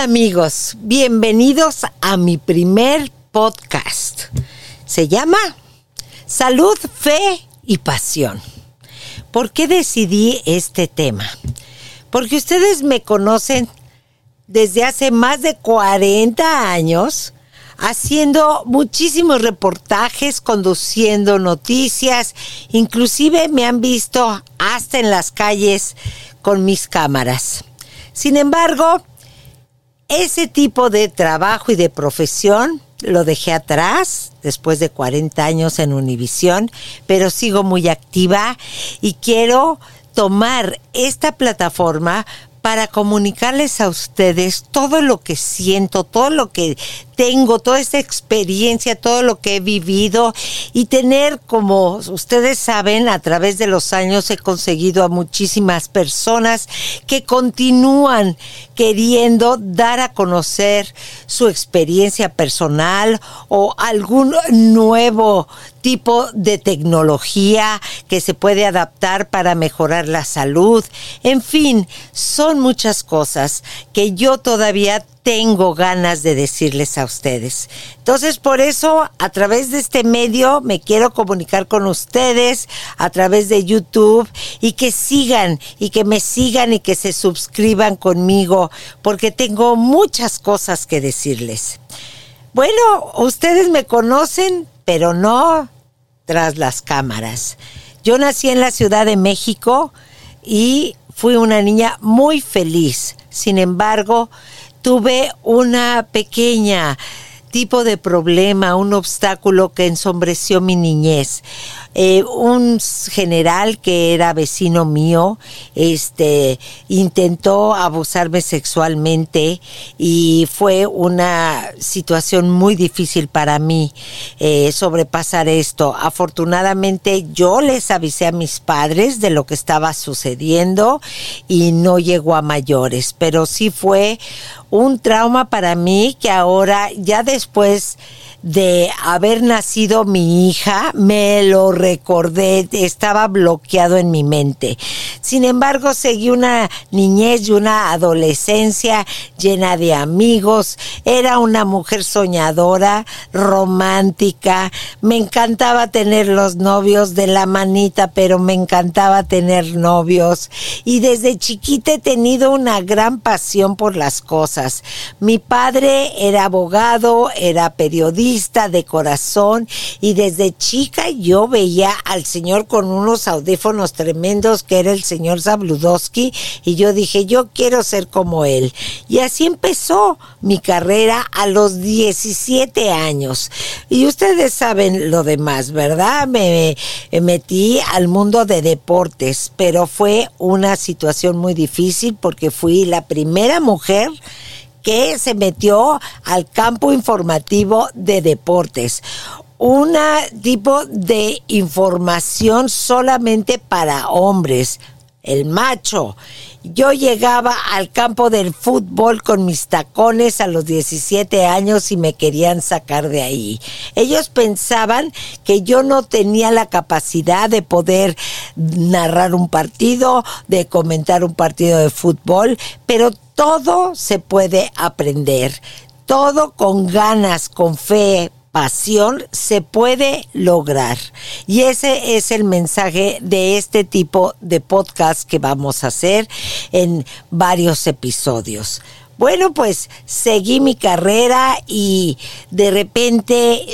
Amigos, bienvenidos a mi primer podcast. Se llama Salud, Fe y Pasión. ¿Por qué decidí este tema? Porque ustedes me conocen desde hace más de 40 años haciendo muchísimos reportajes, conduciendo noticias, inclusive me han visto hasta en las calles con mis cámaras. Sin embargo, ese tipo de trabajo y de profesión lo dejé atrás después de 40 años en Univisión, pero sigo muy activa y quiero tomar esta plataforma para comunicarles a ustedes todo lo que siento, todo lo que tengo, toda esta experiencia, todo lo que he vivido y tener, como ustedes saben, a través de los años he conseguido a muchísimas personas que continúan queriendo dar a conocer su experiencia personal o algún nuevo tipo de tecnología que se puede adaptar para mejorar la salud. En fin, son muchas cosas que yo todavía tengo ganas de decirles a ustedes. Entonces, por eso, a través de este medio, me quiero comunicar con ustedes, a través de YouTube, y que sigan, y que me sigan, y que se suscriban conmigo, porque tengo muchas cosas que decirles. Bueno, ustedes me conocen, pero no tras las cámaras. Yo nací en la Ciudad de México y fui una niña muy feliz. Sin embargo, tuve una pequeña tipo de problema, un obstáculo que ensombreció mi niñez. Eh, un general que era vecino mío, este, intentó abusarme sexualmente y fue una situación muy difícil para mí eh, sobrepasar esto. Afortunadamente yo les avisé a mis padres de lo que estaba sucediendo y no llegó a mayores, pero sí fue un trauma para mí que ahora ya después de haber nacido mi hija, me lo recordé, estaba bloqueado en mi mente. Sin embargo, seguí una niñez y una adolescencia llena de amigos, era una mujer soñadora, romántica, me encantaba tener los novios de la manita, pero me encantaba tener novios y desde chiquita he tenido una gran pasión por las cosas. Mi padre era abogado, era periodista, de corazón y desde chica yo veía al señor con unos audífonos tremendos que era el señor Zabludowski y yo dije yo quiero ser como él. Y así empezó mi carrera a los 17 años. Y ustedes saben lo demás verdad me metí al mundo de deportes pero fue una situación muy difícil porque fui la primera mujer que se metió al campo informativo de deportes. Un tipo de información solamente para hombres, el macho. Yo llegaba al campo del fútbol con mis tacones a los 17 años y me querían sacar de ahí. Ellos pensaban que yo no tenía la capacidad de poder narrar un partido, de comentar un partido de fútbol, pero todo se puede aprender. Todo con ganas, con fe, pasión se puede lograr. Y ese es el mensaje de este tipo de podcast que vamos a hacer en varios episodios. Bueno, pues seguí mi carrera y de repente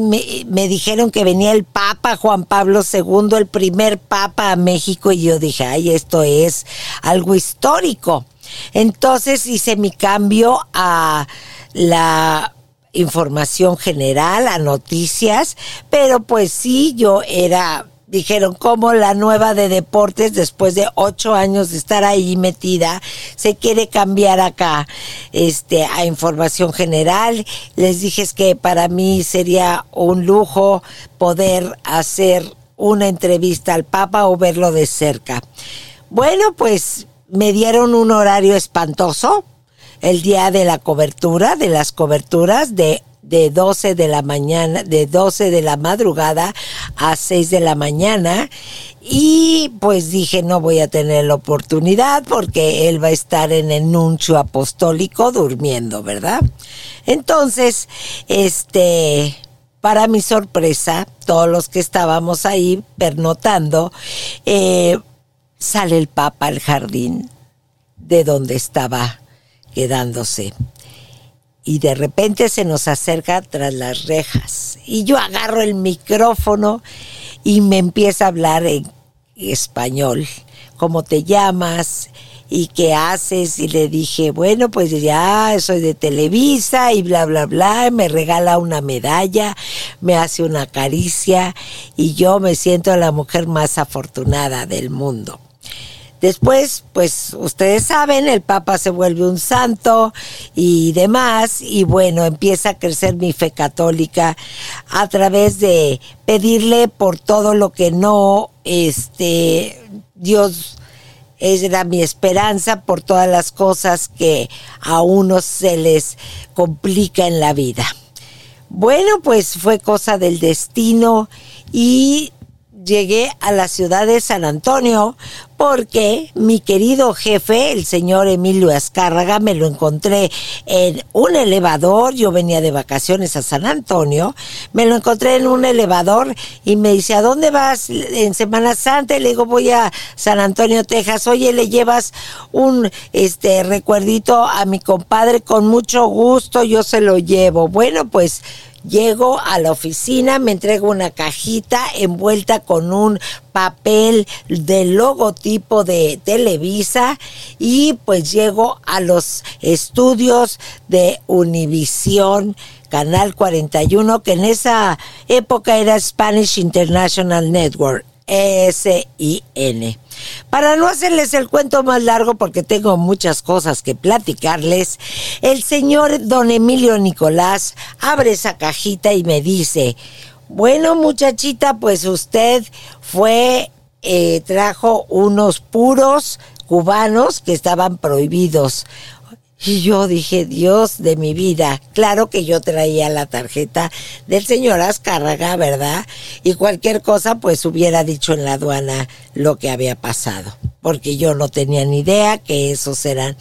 me, dijeron que venía el Papa Juan Pablo II, el primer Papa a México, y yo dije, ay, esto es algo histórico. Entonces hice mi cambio a la información general, a noticias, pero pues sí, yo era dijeron como la nueva de deportes después de ocho años de estar ahí metida se quiere cambiar acá este a información general. Les dije que para mí sería un lujo poder hacer una entrevista al Papa o verlo de cerca bueno pues me dieron un horario espantoso el día de la cobertura, de las coberturas de de 12 de la mañana, de 12 de la madrugada a 6 de la mañana. Y pues dije, no voy a tener la oportunidad porque él va a estar en el nuncio apostólico durmiendo, ¿verdad? Entonces, este, para mi sorpresa, todos los que estábamos ahí pernotando, eh, sale el Papa al jardín de donde estaba quedándose. Y de repente se nos acerca tras las rejas. Y yo agarro el micrófono y me empieza a hablar en español. ¿Cómo te llamas? ¿Y qué haces? Y le dije, bueno, pues ya soy de Televisa y bla, bla, bla. Me regala una medalla, me hace una caricia y yo me siento la mujer más afortunada del mundo. Después, pues ustedes saben, el Papa se vuelve un santo y demás, y bueno, empieza a crecer mi fe católica a través de pedirle por todo lo que no, este, Dios era mi esperanza por todas las cosas que a uno se les complica en la vida. Bueno, pues fue cosa del destino y llegué a la ciudad de San Antonio porque mi querido jefe, el señor Emilio Azcárraga, me lo encontré en un elevador, yo venía de vacaciones a San Antonio, me lo encontré en un elevador y me dice, ¿a dónde vas en Semana Santa? Y le digo, voy a San Antonio, Texas, oye, le llevas un este recuerdito a mi compadre con mucho gusto, yo se lo llevo. Bueno, pues Llego a la oficina, me entrego una cajita envuelta con un papel del logotipo de Televisa y pues llego a los estudios de Univisión. Canal 41, que en esa época era Spanish International Network. S-I-N. Para no hacerles el cuento más largo, porque tengo muchas cosas que platicarles, el señor don Emilio Nicolás abre esa cajita y me dice, bueno muchachita, pues usted fue, eh, trajo unos puros cubanos que estaban prohibidos. Y yo dije, Dios de mi vida, claro que yo traía la tarjeta del señor Azcárraga, ¿verdad? Y cualquier cosa, pues hubiera dicho en la aduana lo que había pasado, porque yo no tenía ni idea que esos eran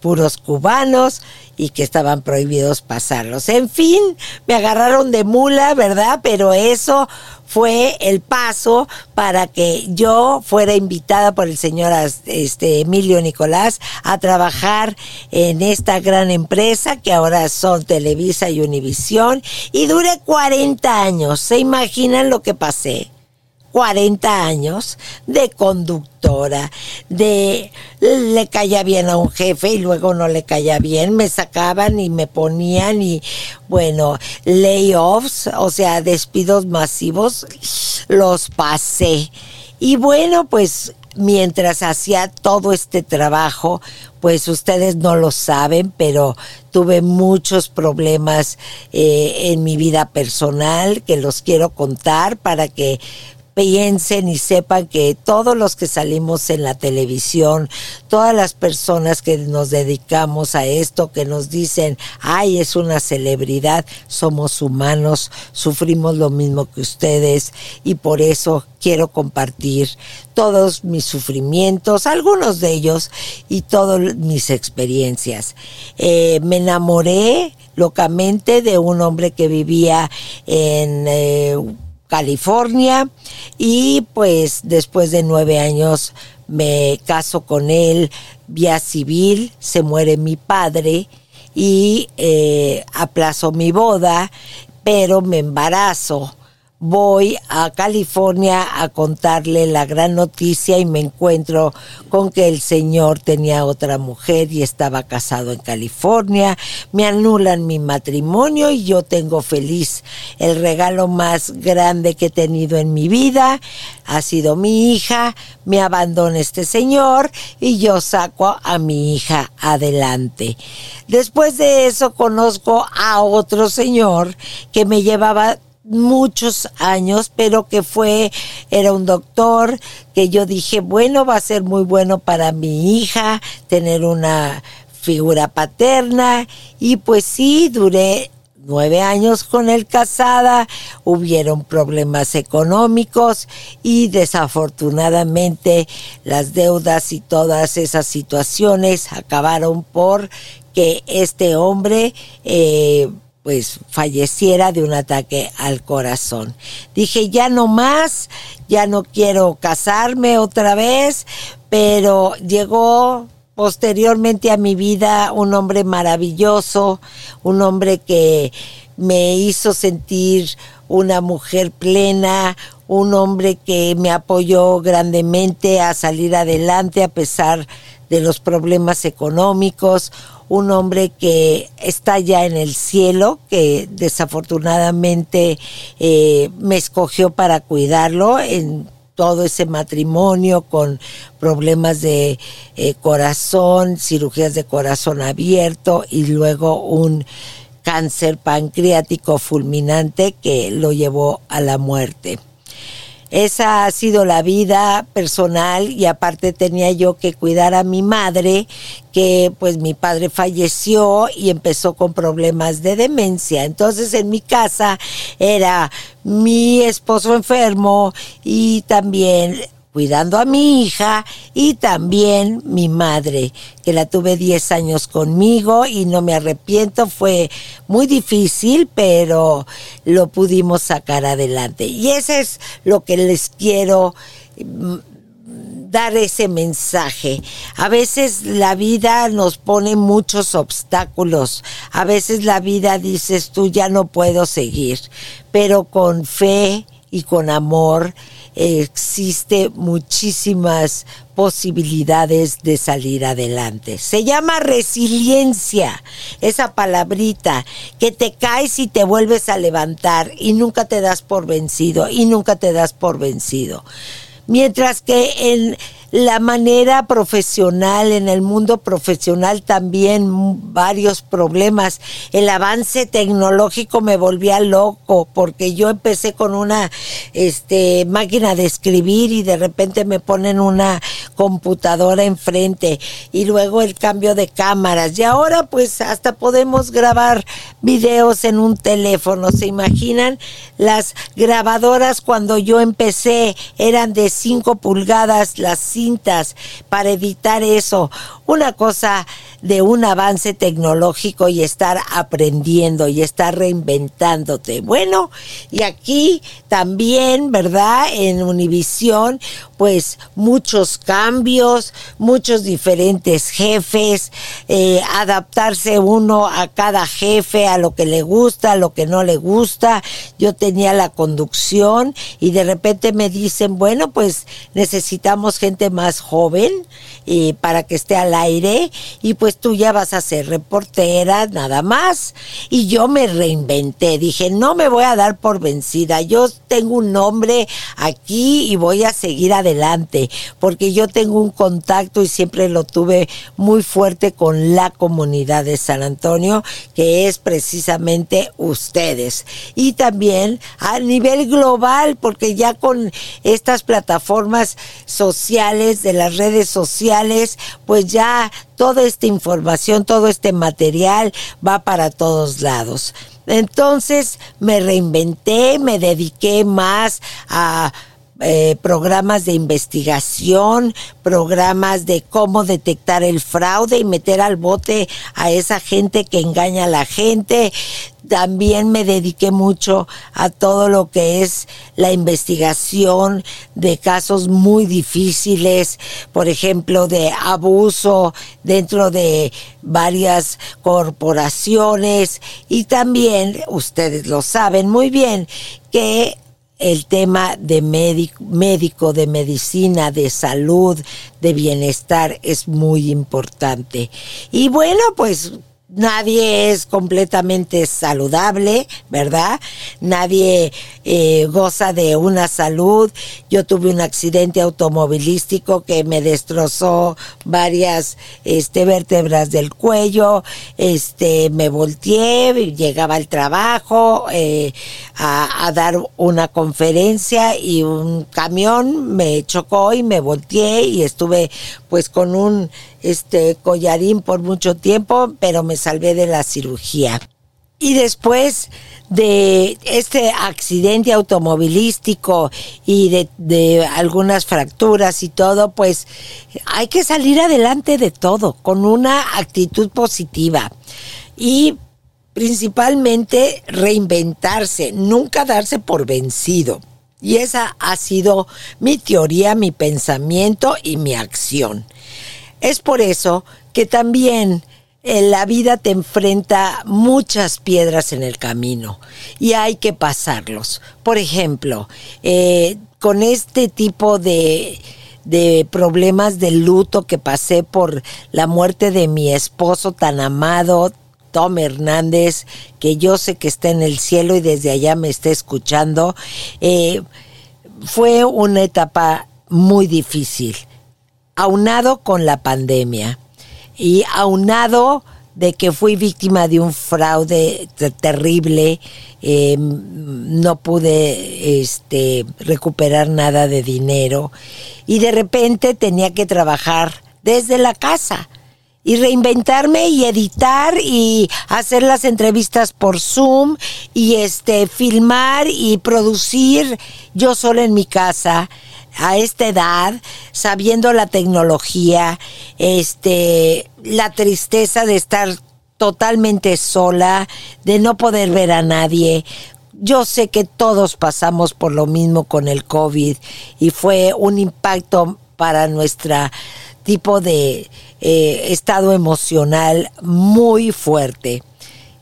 puros cubanos y que estaban prohibidos pasarlos. En fin, me agarraron de mula, ¿verdad? Pero eso fue el paso para que yo fuera invitada por el señor este, Emilio Nicolás a trabajar en esta gran empresa que ahora son Televisa y Univisión y duré 40 años. ¿Se imaginan lo que pasé? 40 años de conductora, de le caía bien a un jefe y luego no le caía bien, me sacaban y me ponían y bueno, layoffs, o sea, despidos masivos, los pasé. Y bueno, pues mientras hacía todo este trabajo, pues ustedes no lo saben, pero tuve muchos problemas eh, en mi vida personal que los quiero contar para que piensen y sepan que todos los que salimos en la televisión, todas las personas que nos dedicamos a esto, que nos dicen, ay, es una celebridad, somos humanos, sufrimos lo mismo que ustedes y por eso quiero compartir todos mis sufrimientos, algunos de ellos y todas mis experiencias. Eh, me enamoré locamente de un hombre que vivía en... Eh, California y pues después de nueve años me caso con él vía civil, se muere mi padre y eh, aplazo mi boda, pero me embarazo voy a California a contarle la gran noticia y me encuentro con que el señor tenía otra mujer y estaba casado en California. Me anulan mi matrimonio y yo tengo feliz. El regalo más grande que he tenido en mi vida ha sido mi hija. Me abandona este señor y yo saco a mi hija adelante. Después de eso conozco a otro señor que me llevaba muchos años, pero que fue, era un doctor, que yo dije, bueno, va a ser muy bueno para mi hija tener una figura paterna, y pues sí, duré nueve años con él casada, hubieron problemas económicos y desafortunadamente las deudas y todas esas situaciones acabaron por que este hombre eh, pues falleciera de un ataque al corazón. Dije, ya no más, ya no quiero casarme otra vez, pero llegó posteriormente a mi vida un hombre maravilloso, un hombre que me hizo sentir una mujer plena, un hombre que me apoyó grandemente a salir adelante a pesar de los problemas económicos, un hombre que está ya en el cielo, que desafortunadamente eh, me escogió para cuidarlo en todo ese matrimonio con problemas de eh, corazón, cirugías de corazón abierto y luego un cáncer pancreático fulminante que lo llevó a la muerte. Esa ha sido la vida personal y aparte tenía yo que cuidar a mi madre, que pues mi padre falleció y empezó con problemas de demencia. Entonces en mi casa era mi esposo enfermo y también cuidando a mi hija y también mi madre, que la tuve 10 años conmigo y no me arrepiento, fue muy difícil, pero lo pudimos sacar adelante. Y eso es lo que les quiero mm, dar ese mensaje. A veces la vida nos pone muchos obstáculos. A veces la vida dices tú ya no puedo seguir, pero con fe y con amor existe muchísimas posibilidades de salir adelante. Se llama resiliencia, esa palabrita, que te caes y te vuelves a levantar y nunca te das por vencido y nunca te das por vencido. Mientras que en la manera profesional, en el mundo profesional también varios problemas. El avance tecnológico me volvía loco porque yo empecé con una este, máquina de escribir y de repente me ponen una computadora enfrente y luego el cambio de cámaras y ahora pues hasta podemos grabar videos en un teléfono. ¿Se imaginan? Las grabadoras cuando yo empecé eran de 5 pulgadas, las para editar eso. Una cosa de un avance tecnológico y estar aprendiendo y estar reinventándote. Bueno, y aquí también, ¿verdad? En Univisión, pues muchos cambios, muchos diferentes jefes, eh, adaptarse uno a cada jefe, a lo que le gusta, a lo que no le gusta. Yo tenía la conducción y de repente me dicen, bueno, pues necesitamos gente más joven para que esté al aire y pues tú ya vas a ser reportera, nada más. Y yo me reinventé, dije, no me voy a dar por vencida, yo tengo un nombre aquí y voy a seguir adelante, porque yo tengo un contacto y siempre lo tuve muy fuerte con la comunidad de San Antonio, que es precisamente ustedes. Y también a nivel global, porque ya con estas plataformas sociales, de las redes sociales, pues ya toda esta información, todo este material va para todos lados. Entonces me reinventé, me dediqué más a eh, programas de investigación, programas de cómo detectar el fraude y meter al bote a esa gente que engaña a la gente. También me dediqué mucho a todo lo que es la investigación de casos muy difíciles, por ejemplo, de abuso dentro de varias corporaciones y también, ustedes lo saben muy bien, que el tema de médico, de medicina, de salud, de bienestar es muy importante. Y bueno, pues nadie es completamente saludable, ¿verdad? Nadie eh, goza de una salud. Yo tuve un accidente automovilístico que me destrozó varias este, vértebras del cuello, este, me volteé, llegaba al trabajo eh, a, a dar una conferencia y un camión me chocó y me volteé y estuve pues con un este collarín por mucho tiempo, pero me salvé de la cirugía. y después de este accidente automovilístico y de, de, algunas fracturas y todo, pues hay que salir adelante de todo con una actitud positiva y principalmente reinventarse, nunca darse por vencido. Y esa ha sido mi teoría, mi pensamiento y mi acción. Es por eso que también en la vida te enfrenta muchas piedras en el camino y hay que pasarlos. Por ejemplo, eh, con este tipo de, de problemas de luto que pasé por la muerte de mi esposo tan amado, Tom Hernández, que yo sé que está en el cielo y desde allá me está escuchando, eh, fue una etapa muy difícil, aunado con la pandemia y aunado de que fui víctima de un fraude terrible, eh, no pude este, recuperar nada de dinero y de repente tenía que trabajar desde la casa y reinventarme y editar y hacer las entrevistas por Zoom y este filmar y producir yo solo en mi casa a esta edad, sabiendo la tecnología, este, la tristeza de estar totalmente sola, de no poder ver a nadie. Yo sé que todos pasamos por lo mismo con el COVID y fue un impacto para nuestra tipo de eh, estado emocional muy fuerte.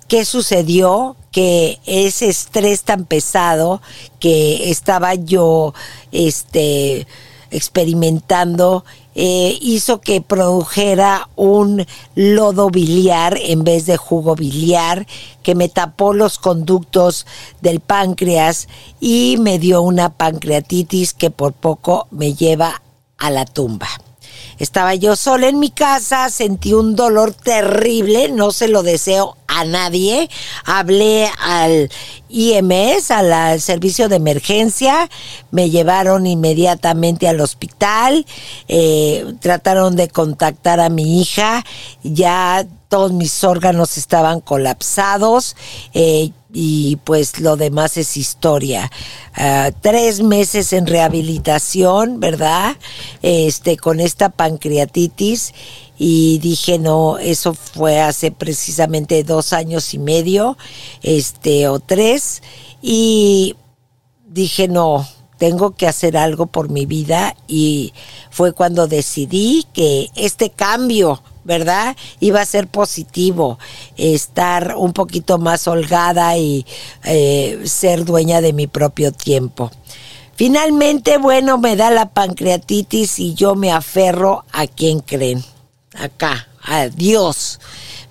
¿Qué sucedió? Que ese estrés tan pesado que estaba yo este, experimentando eh, hizo que produjera un lodo biliar en vez de jugo biliar que me tapó los conductos del páncreas y me dio una pancreatitis que por poco me lleva a la tumba. Estaba yo sola en mi casa, sentí un dolor terrible, no se lo deseo a nadie. Hablé al IMS, al servicio de emergencia, me llevaron inmediatamente al hospital, eh, trataron de contactar a mi hija, ya todos mis órganos estaban colapsados. Eh, y pues lo demás es historia. Ah, tres meses en rehabilitación, ¿verdad? Este, con esta pancreatitis y dije no, eso fue hace precisamente dos años y medio, este, o tres, y dije no, tengo que hacer algo por mi vida y fue cuando decidí que este cambio ¿verdad? Iba a ser positivo, estar un poquito más holgada y eh, ser dueña de mi propio tiempo. Finalmente, bueno, me da la pancreatitis y yo me aferro a quien creen, acá, a Dios.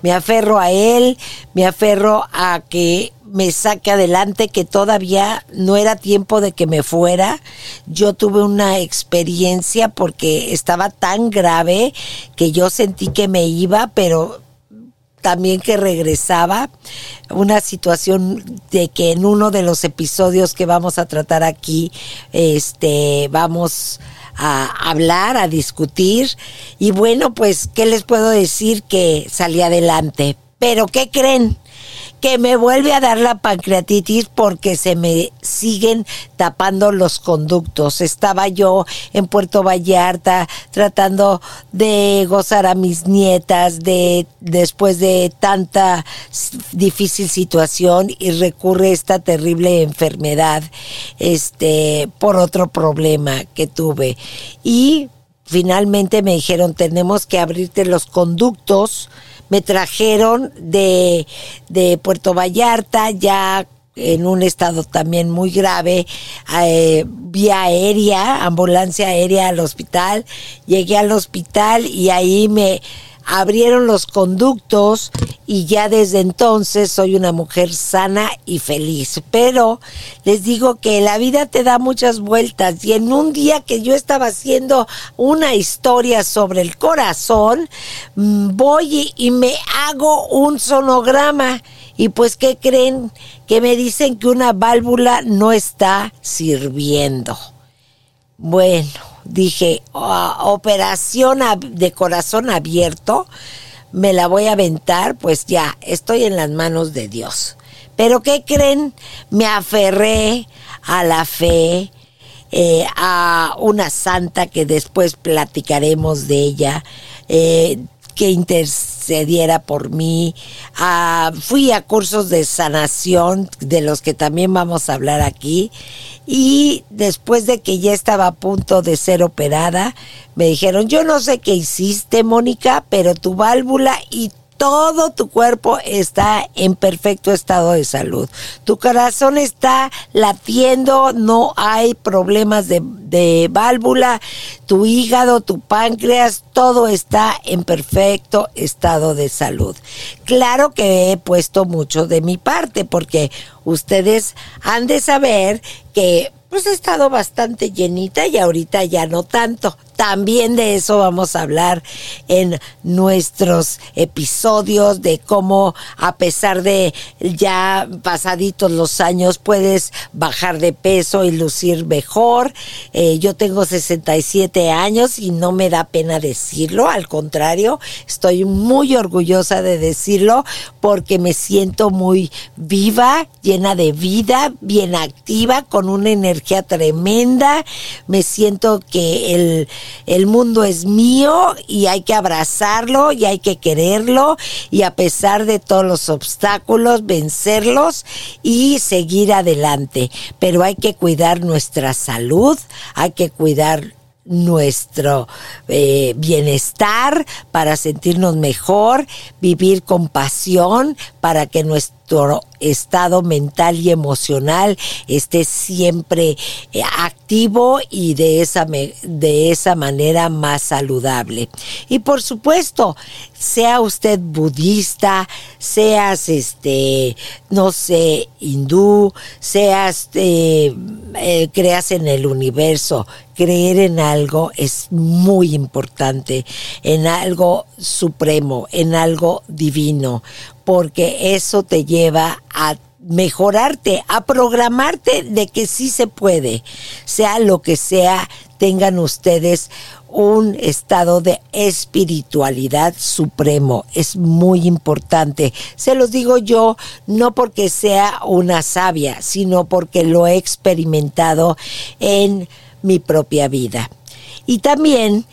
Me aferro a Él, me aferro a que me saque adelante, que todavía no era tiempo de que me fuera. Yo tuve una experiencia porque estaba tan grave que yo sentí que me iba, pero también que regresaba. Una situación de que en uno de los episodios que vamos a tratar aquí, este, vamos a hablar, a discutir. Y bueno, pues, ¿qué les puedo decir? Que salí adelante. Pero, ¿qué creen? Que me vuelve a dar la pancreatitis porque se me siguen tapando los conductos. Estaba yo en Puerto Vallarta tratando de gozar a mis nietas de después de tanta difícil situación y recurre esta terrible enfermedad este por otro problema que tuve y finalmente me dijeron tenemos que abrirte los conductos me trajeron de, de Puerto Vallarta ya en un estado también muy grave, eh, vía aérea, ambulancia aérea al hospital. Llegué al hospital y ahí me abrieron los conductos y ya desde entonces soy una mujer sana y feliz. Pero les digo que la vida te da muchas vueltas y en un día que yo estaba haciendo una historia sobre el corazón, mm, voy y me hago un sonograma. Y pues, ¿qué creen? Que me dicen que una válvula no está sirviendo. Bueno, dije, oh, operación de corazón abierto, me la voy a aventar, pues ya, estoy en las manos de Dios. Pero ¿qué creen? Me aferré a la fe, eh, a una santa que después platicaremos de ella, eh, que intercediera por mí. Ah, fui a cursos de sanación, de los que también vamos a hablar aquí. Y después de que ya estaba a punto de ser operada, me dijeron, yo no sé qué hiciste, Mónica, pero tu válvula y todo tu cuerpo está en perfecto estado de salud. Tu corazón está latiendo, no hay problemas de, válvula, tu hígado, tu páncreas, todo está en perfecto estado de salud. Claro que he puesto mucho de mi parte porque ustedes han de saber que pues he estado bastante llenita y ahorita ya no tanto. También de eso vamos a hablar en nuestros episodios de cómo a pesar de ya pasaditos los años puedes bajar de peso y lucir mejor. Eh, yo tengo 67 años y no me da pena decirlo, al contrario, estoy muy orgullosa de decirlo porque me siento muy viva, llena de vida, bien activa, con una energía tremenda. Me siento que el el mundo es mío y hay que abrazarlo y hay que quererlo y a pesar de todos los obstáculos, vencerlos y seguir adelante. Pero hay que cuidar nuestra salud, hay que cuidar nuestro eh, bienestar, para sentirnos mejor, vivir con pasión, para que nuestro estado mental y emocional esté siempre eh, activo y de esa, de esa manera más saludable. Y por supuesto, sea usted budista, seas este, no sé, hindú, seas, eh, eh, creas en el universo, creer en algo es muy importante, en algo supremo, en algo divino porque eso te lleva a mejorarte, a programarte de que sí se puede, sea lo que sea, tengan ustedes un estado de espiritualidad supremo. Es muy importante. Se los digo yo no porque sea una sabia, sino porque lo he experimentado en mi propia vida. Y también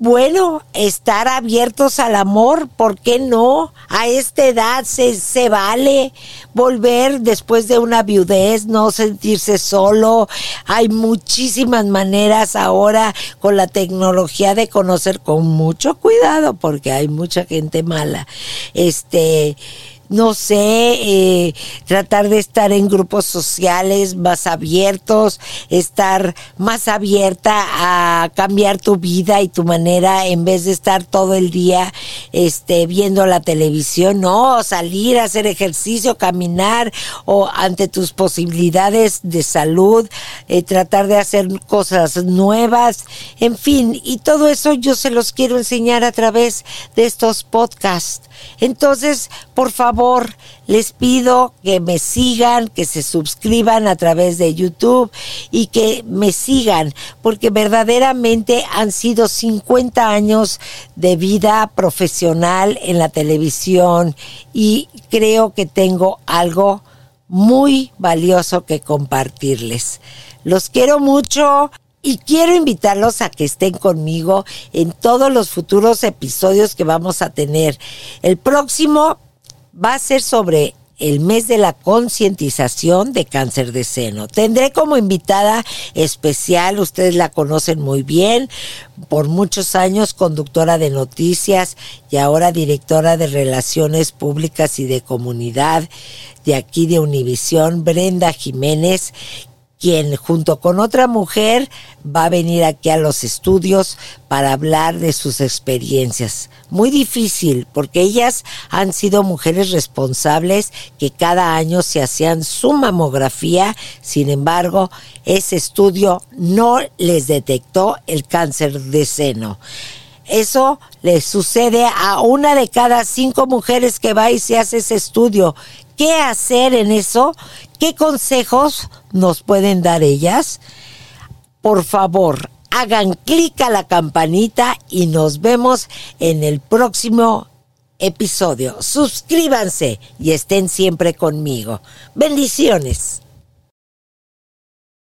bueno, estar abiertos al amor, ¿por qué no? A esta edad se, se, vale volver después de una viudez, no sentirse solo. Hay muchísimas maneras ahora con la tecnología de conocer con mucho cuidado, porque hay mucha gente mala. Este no sé, eh, tratar de estar en grupos sociales más abiertos, estar más abierta a cambiar tu vida y tu manera en vez de estar todo el día este, viendo la televisión, no, salir a hacer ejercicio, caminar o ante tus posibilidades de salud, eh, tratar de hacer cosas nuevas, en fin, y todo eso yo se los quiero enseñar a través de estos podcasts. Entonces, por favor, les pido que me sigan, que se suscriban a través de YouTube y que me sigan, porque verdaderamente han sido 50 años de vida profesional en la televisión y creo que tengo algo muy valioso que compartirles. Los quiero mucho. Y quiero invitarlos a que estén conmigo en todos los futuros episodios que vamos a tener. El próximo va a ser sobre el mes de la concientización de cáncer de seno. Tendré como invitada especial, ustedes la conocen muy bien, por muchos años conductora de noticias y ahora directora de relaciones públicas y de comunidad de aquí de Univisión, Brenda Jiménez, quien junto con otra mujer va a venir aquí a los estudios para hablar de sus experiencias. Muy difícil, porque ellas han sido mujeres responsables que cada año se hacían su mamografía, sin embargo, ese estudio no les detectó el cáncer de seno. Eso le sucede a una de cada cinco mujeres que va y se hace ese estudio. ¿Qué hacer en eso? ¿Qué consejos nos pueden dar ellas? Por favor, hagan clic a la campanita y nos vemos en el próximo episodio. Suscríbanse y estén siempre conmigo. Bendiciones.